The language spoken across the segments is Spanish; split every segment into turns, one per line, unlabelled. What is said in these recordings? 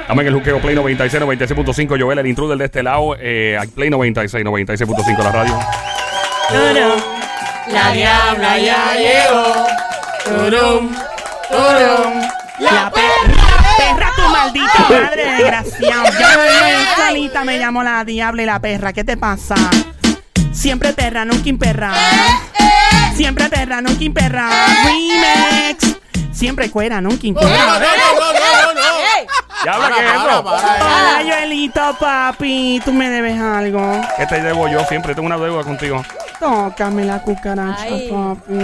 Estamos en el juqueo Play 96, 96.5. Joel, el intruder de este lado. Eh, Play 96, 96.5 la radio.
La diabla ya llegó. Turum, turum.
La perra, perra, tu maldita madre desgraciado. Yo yo solita me llamo la diabla y la perra. ¿Qué te pasa? Siempre perra, nunca imperra. Siempre perra, nunca imperra. Remix. Siempre cuera, nunca imperra.
no, no, no, no.
¿Ya habla
para,
eso?
Ay, Joelito, papi, tú me debes algo.
¿Qué te debo yo? Siempre tengo una deuda contigo.
Tócame la cucaracha,
Ay.
papi.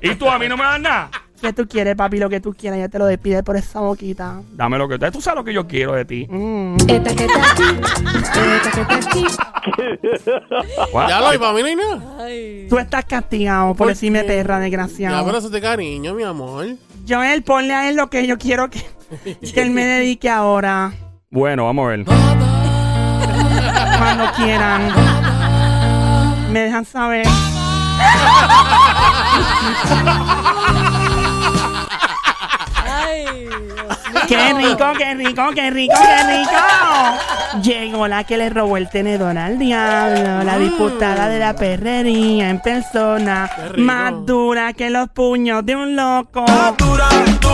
¿Y tú a mí no me das nada?
¿Qué tú quieres, papi? Lo que tú quieras, ya te lo despide por esa boquita.
Dame lo que tú sabes lo que yo quiero de ti.
Mm.
Esta que está aquí. Esta que está aquí.
What?
Ya lo, y para mí no hay nada.
Ay.
Tú estás castigado por
¿Por
decirme
qué?
perra,
Ya,
desgraciado.
pero eso te cariño, mi amor.
Joel, ponle a él lo que yo quiero que, que él me dedique ahora.
Bueno, vamos a ver.
Cuando quieran. Me dejan saber.
Ay.
¡Qué rico, qué rico, qué rico, qué rico! Llegó la que le robó el tenedor al diablo, la diputada de la perrería en persona, más dura que los puños de un loco.
Dura,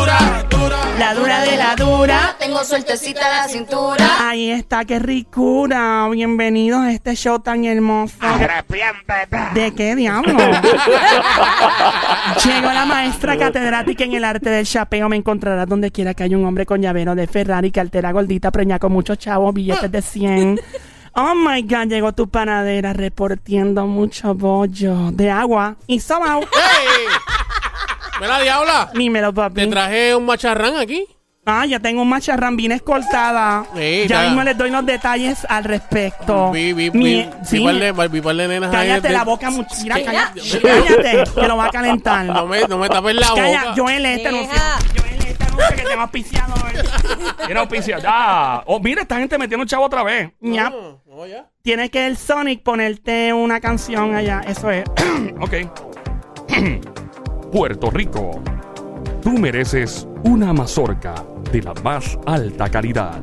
dura, dura.
La dura de la dura.
Tengo sueltecita la cintura.
Ahí está, qué ricura. Bienvenidos a este show tan hermoso. ¿De qué diablo? Llegó la maestra catedrática en el arte del chapeo. Me encontrarás donde quiera que haya un hombre con llavero de Ferrari, cartera gordita, preña con muchos chavos, billetes de 100. Oh my God, llegó tu panadera reportiendo mucho bollo de agua y sobao.
¡Ey! Mira, diabla.
Dímelo,
Te
papi.
traje un macharrán aquí.
Ah, ya tengo un macharrán bien escoltada.
Sí,
ya mismo les doy los detalles al respecto.
Vi, vi,
Mi-
vi,
sí,
vi par de, vi par de nenas ahí
cállate
de-
la boca mucho. Mira, cállate, cállate, que lo va a calentar.
No me, no me tapes la
Calla,
boca.
Joel, este.
Deja.
Joel, este anuncio que tengo auspiciado.
Tiene auspicio. Ya. Oh, mira, esta gente metiendo un chavo otra vez.
Ya,
No, no, ya.
tiene que el Sonic ponerte una canción allá. Eso es.
Ok. Puerto Rico. Tú mereces una mazorca de la más alta calidad.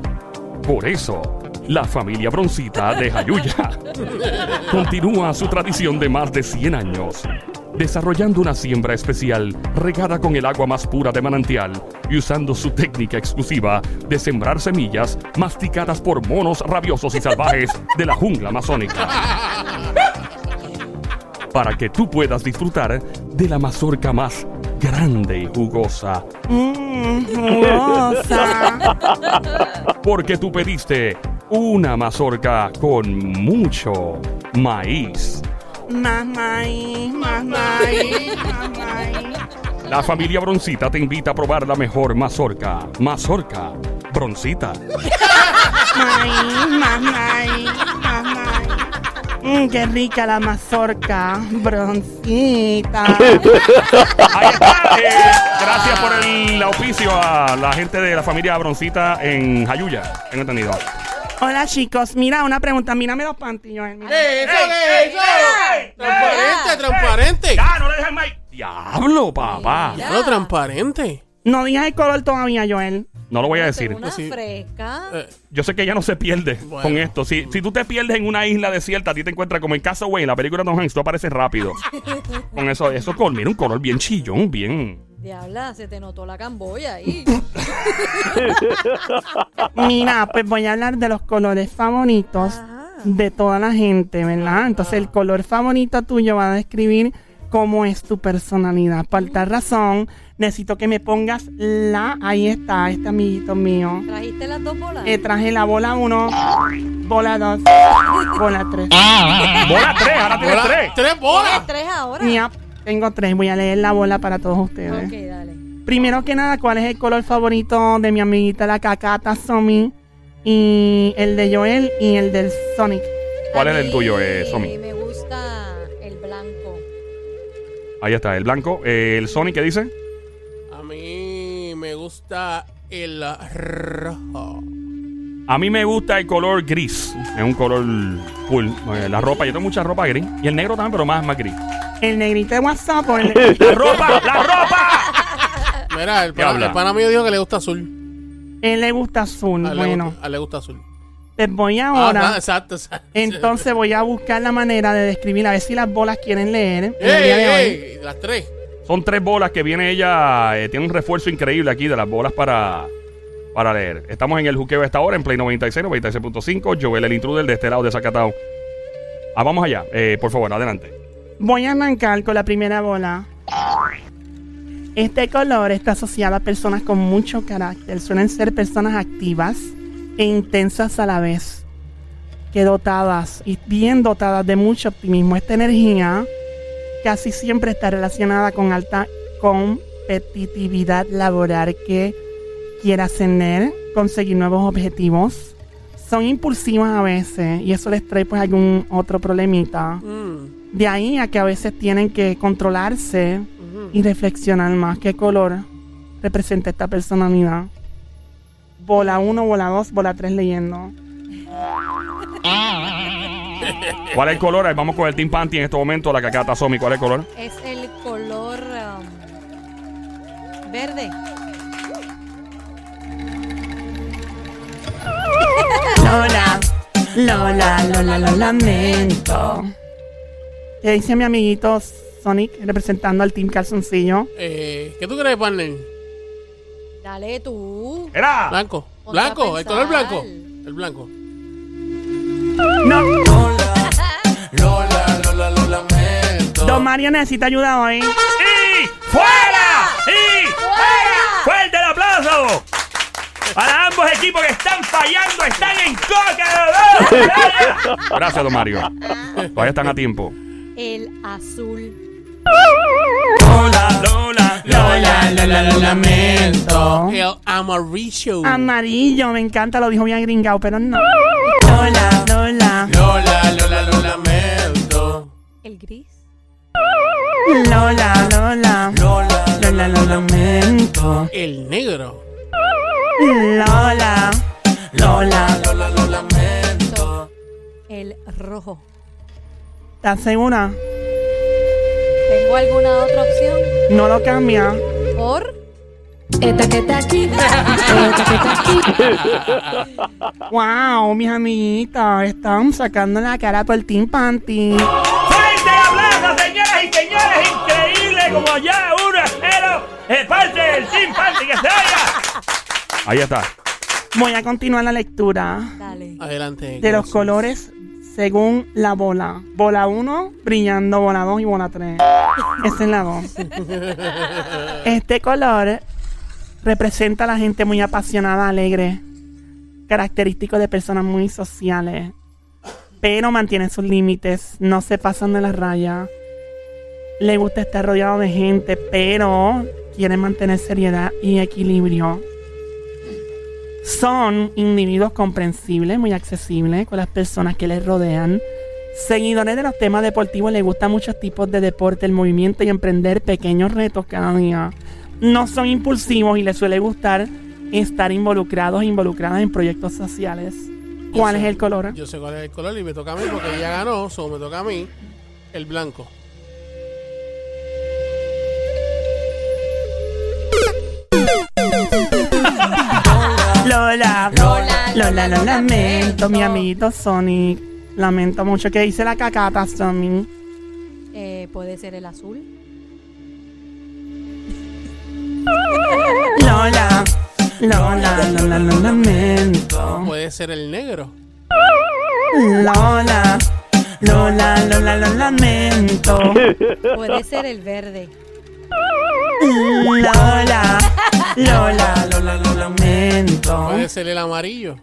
Por eso, la familia Broncita de Jayuya continúa su tradición de más de 100 años, desarrollando una siembra especial regada con el agua más pura de manantial y usando su técnica exclusiva de sembrar semillas masticadas por monos rabiosos y salvajes de la jungla amazónica para que tú puedas disfrutar de la mazorca más grande y jugosa.
Mmm, jugosa.
Porque tú pediste una mazorca con mucho maíz.
Más maíz, más maíz, más maíz.
La familia Broncita te invita a probar la mejor mazorca. Mazorca Broncita.
Maíz, más maíz, más maíz. Mmm, qué rica la mazorca, broncita.
Ahí está. Eh, gracias por el auspicio a la gente de la familia Broncita en Jayuya. Tengo entendido.
Hola chicos, mira una pregunta, mírame los pantillos. mira.
¿Qué es eso?
¡Ey,
¿Qué es eso?
ey,
Transparente,
ey,
transparente.
Ya, no le dejes más. Diablo, papá.
No, transparente.
No digas el color todavía, Joel.
No lo voy a decir.
Una
Sí.
fresca.
Eh,
Yo sé que ella no se pierde
Bueno.
con esto. Si, si tú te pierdes en una isla desierta, a ti te encuentras como en Castaway, en la película de Tom Hanks, tú apareces rápido. con eso, eso color, mira, un color bien chillón, bien.
Diabla, se te notó la camboya ahí.
Mira, pues voy a hablar de los colores favoritos
Ajá.
de toda la gente, ¿verdad? Entonces el color favorito tuyo va a describir cómo es tu personalidad. Por tal razón, necesito que me pongas la... Ahí está, este amiguito mío.
¿Trajiste las dos bolas?
Eh, traje la bola 1, bola 2, bola 3.
Bola 3, ahora tienes
bola-
3.
Tres bolas.
¿Tienes tres ahora?
Mira, tengo tres. Voy a leer la bola para todos ustedes.
Ok, dale.
Primero que nada, ¿cuál es el color favorito de mi amiguita la cacata Somi? Y el de Joel y el del Sonic.
¿Cuál es el tuyo, eh, Somi?
Me gusta el blanco.
Ahí está, el blanco. Eh, el Sonic, ¿qué dice?
A mí me gusta el rojo.
A mí me gusta el color gris. Es un color cool. Eh, La ropa, yo tengo mucha ropa gris. Y el negro también, pero más, más gris.
El negrito de WhatsApp o el...
¡La ropa! ¡La ropa!
Mira, el
¿Qué
pana, el pana mío dijo que le gusta azul.
Él le gusta azul.
A él, le,
Bueno,
gusta, a él le gusta azul.
pues voy
Ah,
ahora.
ah, exacto, exacto.
Entonces voy a buscar la manera de describir, a ver si las bolas quieren leer. en el
¡Ey,
día de hoy.
ey, ey! Las tres.
Son tres bolas que viene ella. eh, tiene un refuerzo increíble aquí de las bolas para, para leer. Estamos en el juqueo esta hora, en Play 96, 96.5. Joel, el intruder de este lado de Zacatau. Ah, vamos allá. Eh, por favor, adelante.
Voy a arrancar con la primera bola. Este color está asociado a personas con mucho carácter. Suelen ser personas activas e intensas a la vez. Que dotadas y bien dotadas de mucho optimismo. Esta energía casi siempre está relacionada con alta competitividad laboral que quiera ascender, conseguir nuevos objetivos. Son impulsivas a veces y eso les trae pues algún otro problemita.
Mm,
De ahí a que a veces tienen que controlarse y reflexionar más qué color representa esta personalidad. Bola 1, bola 2, bola 3 leyendo.
¿Cuál es el color? Ahí Vamos con el Team Panty en este momento, la cacata Somi. ¿Cuál es el color?
Es el color um, verde.
Lola, Lola, Lola, lo lamento. ¿Qué dice mi amiguito Sonic representando al Team Calzoncillo?
Eh, ¿Qué tú crees, partner?
Dale tú.
¡Era!
Blanco.
Ponte a
Blanco, el color
pensar.
blanco. El blanco.
No,
Lola, Lola, lo lamento.
Don Mario necesita ayuda hoy.
¡Y fuera! ¡Y fuera! ¡Fuerte el aplauso! Para ambos equipos que están fallando, están en coca. Gracias, don Mario. Todavía están a tiempo.
El azul.
Lola, Lola,
Lola, Lola, lo lamento.
El amarillo.
Amarillo, me encanta, lo dijo bien gringao, pero no. Lola, Lola,
Lola, Lola, lo lamento.
El gris.
Lola, Lola,
Lola,
Lola, lo lamento.
El negro.
Lola, Lola,
Lola, lo lamento.
El rojo.
¿estás segura?
¿Tengo alguna otra opción?
No lo cambia.
Por
Esta que está aquí, esta que está aquí.
Wow, mis amiguitas, están sacando la cara a todo el Team Panty.
¡Fuerte aplauso, señoras y señores! ¡Increíble! Como ya 1 a 0 es parte del Team Panty que se oiga. Ahí está.
Voy a continuar la lectura
dale.
Adelante.
de los colores según la bola. Bola 1, brillando bola 2 y bola 3. Esa es la 2. Este color representa a la gente muy apasionada, alegre, característico de personas muy sociales, pero mantienen sus límites, no se pasan de la raya. Le gusta estar rodeado de gente, pero quieren mantener seriedad y equilibrio. Son individuos comprensibles, muy accesibles con las personas que les rodean. Seguidores de los temas deportivos les gustan muchos tipos de deporte, el movimiento y emprender pequeños retos cada día. No son impulsivos y les suele gustar estar involucrados e involucradas en proyectos sociales. ¿Cuál
Yo
es
sé-
el color?
Yo sé cuál es el color y me toca a mí porque ella ganó, so me toca a mí. El blanco.
Lola,
Lola,
Lola, lo lamento, mi amiguito Sonic. Lamento mucho que dice la cacata, Sonic.
Eh, puede ser el azul.
Lola, Lola, Lola, lo lamento.
Puede ser el negro.
Lola, Lola, Lola, lo lamento.
Puede ser el verde.
Lola, Lola, Lola, lo lamento.
Puede ser el amarillo.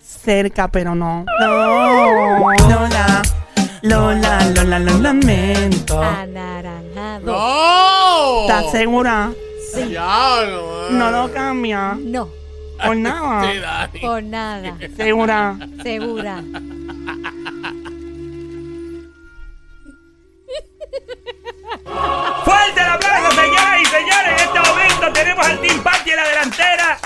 Cerca, pero no. No, Lola, Lola, Lola, lo lamento.
Anaranjado.
¡No!
¿Estás segura?
Sí.
Diablo.
No lo cambia.
No,
Por nada.
Dani.
por nada.
Segura.
Segura.
¡Fuerte el aplauso, señoras y señores! En este momento tenemos al Team Party en la delantera.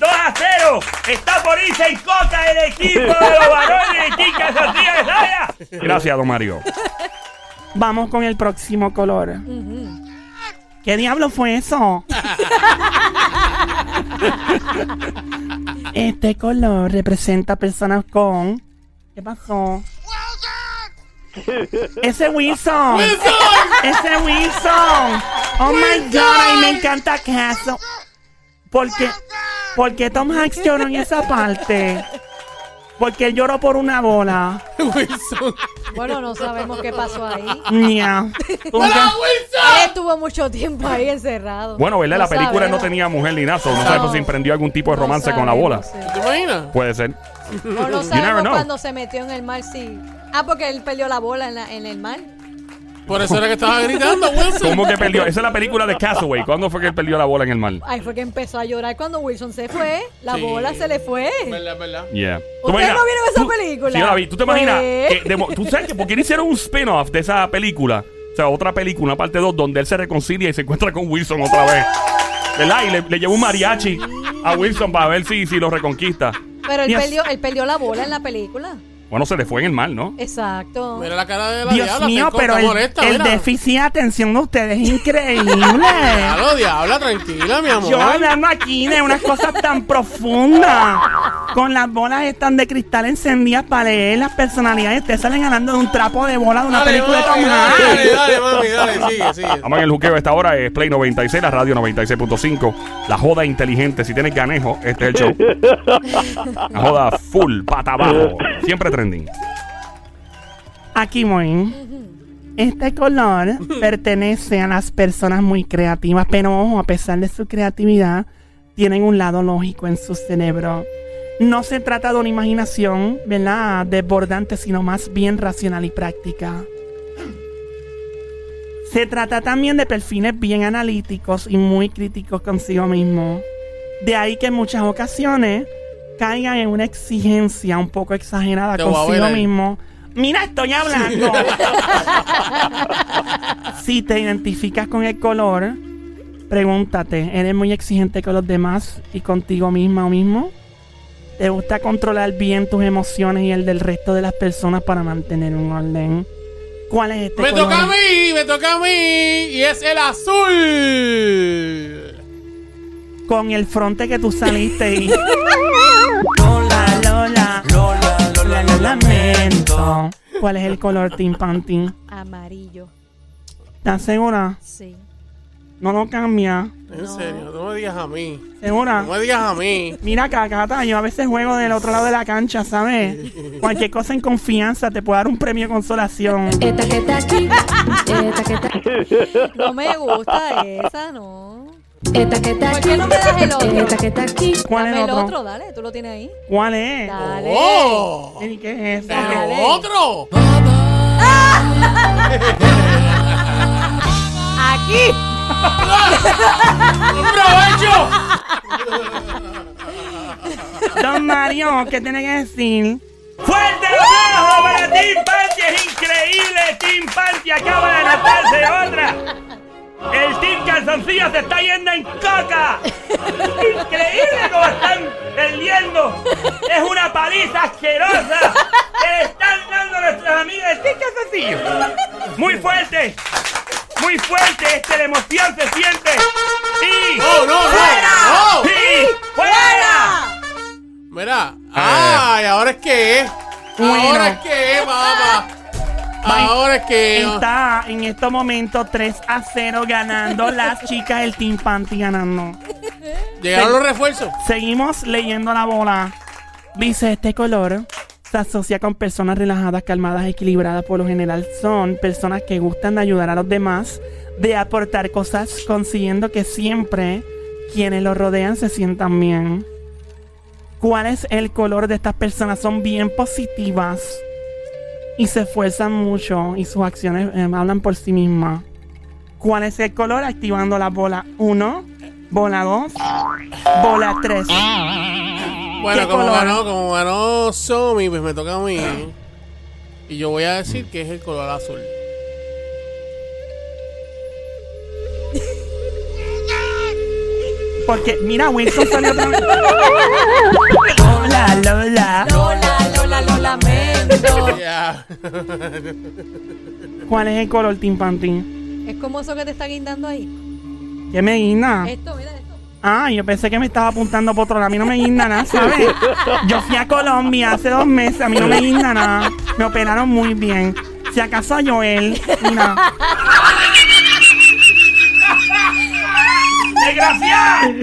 2 a 0
Mario, está por irse en coca el equipo de los varones de Chicas Sofía de Saya.
Gracias, don Mario.
Vamos con el próximo color. ¿Qué diablo fue eso? este color representa personas con. ¿Qué pasó? Ese Wilson. Ese Wilson. Oh my god, ay, me encanta Caso. ¿Por qué? ¿Por qué Tom Hanks lloró en esa parte? Porque él lloró por una bola.
Wilson.
Bueno, no sabemos qué pasó ahí.
Ña. ¿Cómo que-
Él estuvo mucho tiempo ahí encerrado.
Bueno, ¿verdad?
No
La película no tenía mujer ni nada. so No sabemos si emprendió algún tipo de
No
romance con la bola.
sabemos,
¿Te imaginas?
Puede ser.
sí. O no
never
sabemos cuando se metió en el mar, sí. Ah, porque él perdió la bola en, la- en el mar.
Por eso era que estaba gritando, Wilson.
¿Cómo que perdió? Esa es la película de Castaway. ¿Cuándo fue que él perdió la bola en el mar?
Ay, fue que empezó a llorar cuando Wilson se fue. La
Sí.
bola se le fue.
Verdad, verdad.
Yeah. ¿Tú
¿Ustedes
imaginas-
no vieron esa
tú-
película?
Sí, yo la vi. ¿Tú te imaginas?
Pues.
que de mo- ¿Tú sabes que por qué no hicieron un spin-off de esa película? O sea, otra película, una parte 2, donde él se reconcilia y se encuentra con Wilson otra vez. ¿Verdad? Y le, le lleva un mariachi a Wilson para ver si, si lo reconquista.
Pero él perdió, él perdió la bola en la película.
Bueno, se le fue en el mar, ¿no?
Exacto.
Mira la cara de la
Dios
diabla.
mío, pero el,
molesta,
el
mira.
déficit de atención de ustedes es increíble.
Claro, diabla, tranquila, mi amor.
Yo hablando aquí de unas cosas tan profundas. Con las bolas están de cristal encendidas para leer las personalidades. Ustedes salen ganando de un trapo de bola de una
Dale,
película de Tom
dale,
Hanks.
dale, dale, mami, dale, sigue, sigue.
Vamos en el juqueo a esta hora es Play 96, la radio 96.5. La joda inteligente. Si tienes ganejo, este es el show. La joda full, pata abajo. Siempre trending.
Aquí voy. Este color pertenece a las personas muy creativas, pero ojo, a pesar de su creatividad, tienen un lado lógico en su cerebro. No se trata de una imaginación, ¿verdad?, desbordante, sino más bien racional y práctica. Se trata también de perfiles bien analíticos y muy críticos consigo mismo. De ahí que en muchas ocasiones caigan en una exigencia un poco exagerada
Te
consigo mismo. Mira, estoy hablando. si te identificas con el color, pregúntate, ¿eres muy exigente con los demás y contigo misma o mismo? ¿Te gusta controlar bien tus emociones y el del resto de las personas para mantener un orden? ¿Cuál es este
Me
color?
toca a mí, me toca a mí. Y es el azul.
Con el fronte que tú saliste y... Lola, Lola, Lola, Lola, lo lamento. ¿Cuál es el color Team Panty?
Amarillo.
¿Estás segura?
Sí.
No lo cambia.
En
No.
serio, no me digas a mí.
¿Segura?
No me digas a mí.
Mira, Cacata, yo a veces juego del otro lado de la cancha, ¿sabes? Cualquier cosa en confianza te puede dar un premio de consolación.
Esta que está aquí, esta que está,
No me gusta esa, no.
esta que está
¿Por
aquí,
qué no me das el otro?
esta que está aquí.
¿Cuál
Dame
es
el
otro?
otro, dale, tú lo tienes ahí.
¿Cuál es?
Dale.
¡Oh!
¿Y qué es eso?
¡Pero
Dale.
otro!
Aquí.
¡Un provecho!
Don Mario, ¿qué tiene que decir?
¡Fuerte aplauso para Team Panty! ¡Es increíble! Team Panty acaba de anotarse otra. El Team Calzoncillo se está yendo en coca. Increíble cómo están perdiendo. Es una paliza asquerosa que le están dando a nuestras amigas del Team Calzoncillo. Muy fuerte. Muy fuerte. Este la emoción se siente. ¡Sí!
¡No, no, no!
¡Fuera!
¡No!
¡Sí! ¡Fuera!
Mira. ¡Ay! ¿Ahora es que es? ¿Ahora es que es, papá? Ahora es que es.
Está en estos momentos 3 a 0 ganando las chicas del Team Panty ganando.
Llegaron los refuerzos.
Seguimos leyendo la bola. Dice, este color se asocia con personas relajadas, calmadas, equilibradas. Por lo general son personas que gustan de ayudar a los demás, de aportar cosas, consiguiendo que siempre quienes los rodean se sientan bien. ¿Cuál es el color de estas personas? Son bien positivas y se esfuerzan mucho y sus acciones eh, hablan por sí mismas. ¿Cuál es el color? Activando la bola 1, bola 2, bola 3.
Bueno,
¿Qué
como
color?
ganó, como ganó Somi, pues me toca a mí. Y yo voy a decir que es el color azul.
Porque, mira, Wilson salió otra vez. Lola, Lola.
Lola, Lola, lo lamento.
¿Cuál es el color, Tim Pantin?
Es como eso que te está guindando ahí.
¿Qué me guinda?
Esto.
Ah, yo pensé que me estaba apuntando por otro lado. A mí no me guinda nada, ¿sabes? Yo fui a Colombia hace dos meses. A mí no me guinda nada. Me operaron muy bien. Si acaso a Joel, mira.
¡Desgraciado!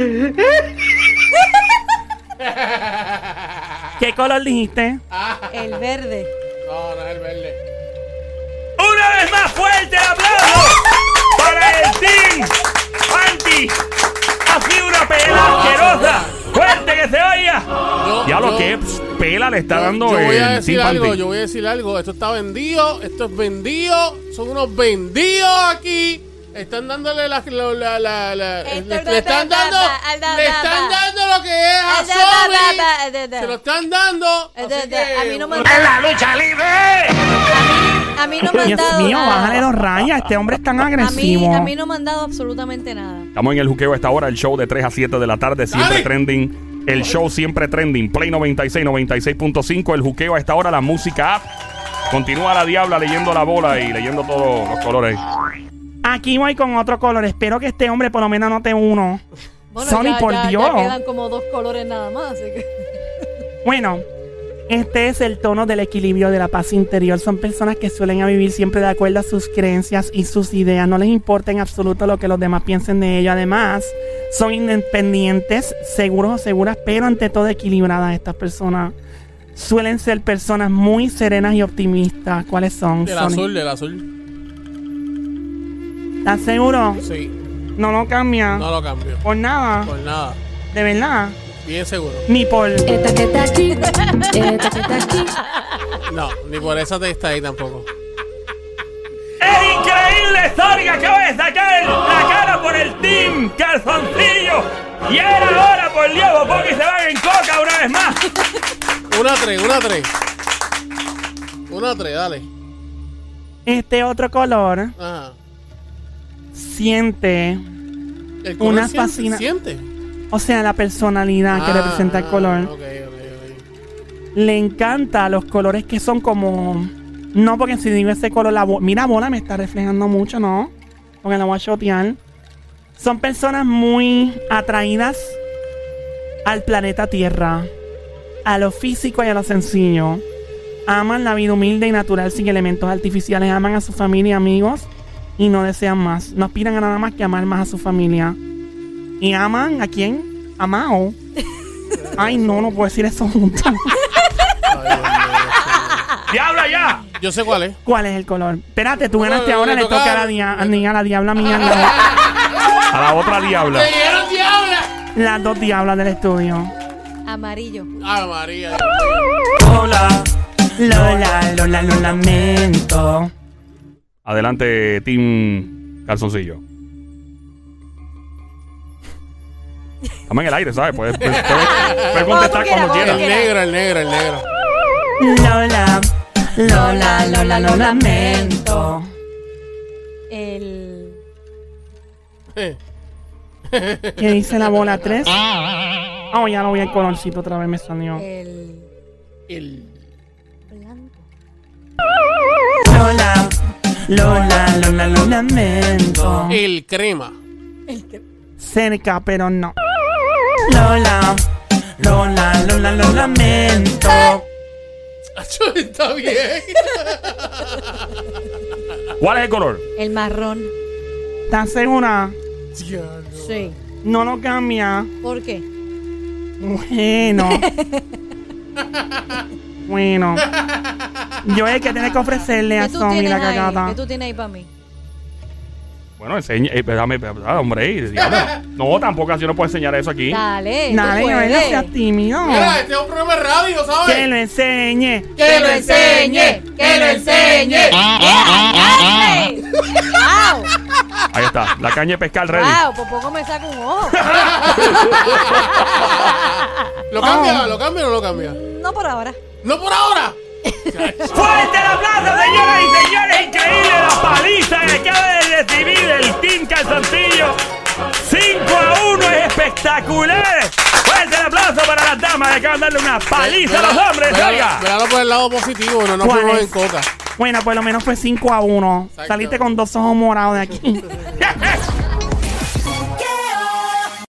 ¿Qué color dijiste?
El verde.
No, no es el verde.
Una vez más fuerte el aplauso para el Team Panty. Una pelea asquerosa. Fuerte que se oiga.
Yo-
Ya lo que pela le está
yo-
dando
yo voy a
el
decir algo,
Panty.
yo voy a decir algo. Esto está vendido, esto es vendido. Son unos vendidos aquí. Están dándole la, la, la, la- la-
Esto
le,
es
le están dando, le están dando lo que es a
da- da.
Se lo están dando.
Eh, A mí no me han
¡En
dado.
la lucha libre!
A mí no me han
Dios
dado
mío,
nada.
bájale los rayas. Este hombre es tan
A mí,
agresivo.
a mí no me han dado absolutamente nada.
Estamos en el juqueo a esta hora, el show de 3 a 7 de la tarde, siempre trending. El show siempre trending. Play 96, 96.5. El juqueo a esta hora, la música app. Continúa la diabla leyendo la bola y leyendo todos los colores.
Aquí voy con otro color. Espero que este hombre por lo menos anote uno.
Bueno,
Sony,
ya,
por
ya- ya
Dios.
quedan como dos colores nada más. Así que...
Bueno, este es el tono del equilibrio de la paz interior. Son personas que suelen vivir siempre de acuerdo a sus creencias y sus ideas. No les importa en absoluto lo que los demás piensen de ellos. Además, son independientes, seguros o seguras, pero ante todo equilibradas. Estas personas suelen ser personas muy serenas y optimistas. ¿Cuáles son?
Del azul, del azul.
¿Estás seguro?
Sí,
No lo cambia.
no lo cambio.
Por nada.
Por nada.
De verdad.
Bien seguro.
Ni por.
Esta que está aquí, esta que está aquí.
No, ni por esa te está ahí tampoco.
¡Es increíble, que Acaba de sacar el- la cara por el Team Calzoncillo. Y era ahora, por Dios, Poki se van en coca una vez más.
Una tres, una tres. Una tres, dale.
Este otro color
Ajá.
siente.
El color
Una
siente-
fascina-
siente.
O sea, la personalidad que
Ah,
representa el color.
ok.
Le encanta los colores que son como. No, porque si digo ese color, la bo- mira, bola me está reflejando mucho, ¿no? Porque la voy a shotear. Son personas muy atraídas al planeta Tierra, a lo físico y a lo sencillo. Aman la vida humilde y natural sin elementos artificiales. Aman a su familia y amigos y no desean más. No aspiran a nada más que amar más a su familia. ¿Y aman a quién? A Mao. Ay, no, no puedo decir eso junto.
¡Diabla ya!
Yo sé cuál es.
¿Cuál es el color? Espérate, tú ganaste ahora,
le
le toca a la, dia- a ni- a la diabla mía. la-
A la otra diabla.
¡Te dieron diabla!
las dos diablas del estudio.
Amarillo.
Ay, María.
Hola. Lola, Lola, lo lamento.
Adelante, Team Calzoncillo. Estamos en el aire, ¿sabes? Puedes, puedes- puedes- puedes contestar
quieras,
cuando
como
El
quieras.
quieras.
negro, el negro, el negro.
Lola, Lola, Lola, lo lamento.
El.
¿Qué dice la bola 3? Oh, ya lo vi el colorcito otra vez me salió.
El.
El.
Blanco.
Lola, Lola, Lola, lo lamento.
El crema.
El que.
Cerca, pero no. Lola, Lola, Lola, lo lamento.
Está bien.
¿Cuál es el color?
El marrón.
¿Estás segura?
Sí.
No lo cambia.
¿Por qué?
Bueno. bueno. Yo es que tiene que ofrecerle a
¿Qué tú
Sony
tienes
la
ahí?
cagata.
¿Qué tú tienes ahí para mí?
Bueno, enseña. eh, déjame, ah, hombre, eh, diabla. No, tampoco así no puedo enseñar eso aquí.
Dale. tú
Dale, no seas tímido.
Mira, este es un programa de radio,
Que
¿sabes?
lo enseñe.
¡Que lo enseñe! ¡Que lo enseñe! ¡Wow!
Ahí está. La caña de pescar ready.
¡Wow! Por poco me saco un ojo.
¿Lo cambia? ¿Lo cambia o no lo cambia?
No por ahora.
¡No por ahora!
¡Fuerte el aplauso, señoras y señores! ¡Increíble la paliza que acaba de recibir el Team Calzoncillo. 5 a 1 es espectacular.
Fuerte el aplauso para las damas acaban de darle una paliza a los hombres. Oiga.
Claro, por pues, el lado positivo, no nos fuimos en coca.
Bueno, por lo menos fue 5 a 1. Saliste con dos ojos morados de aquí.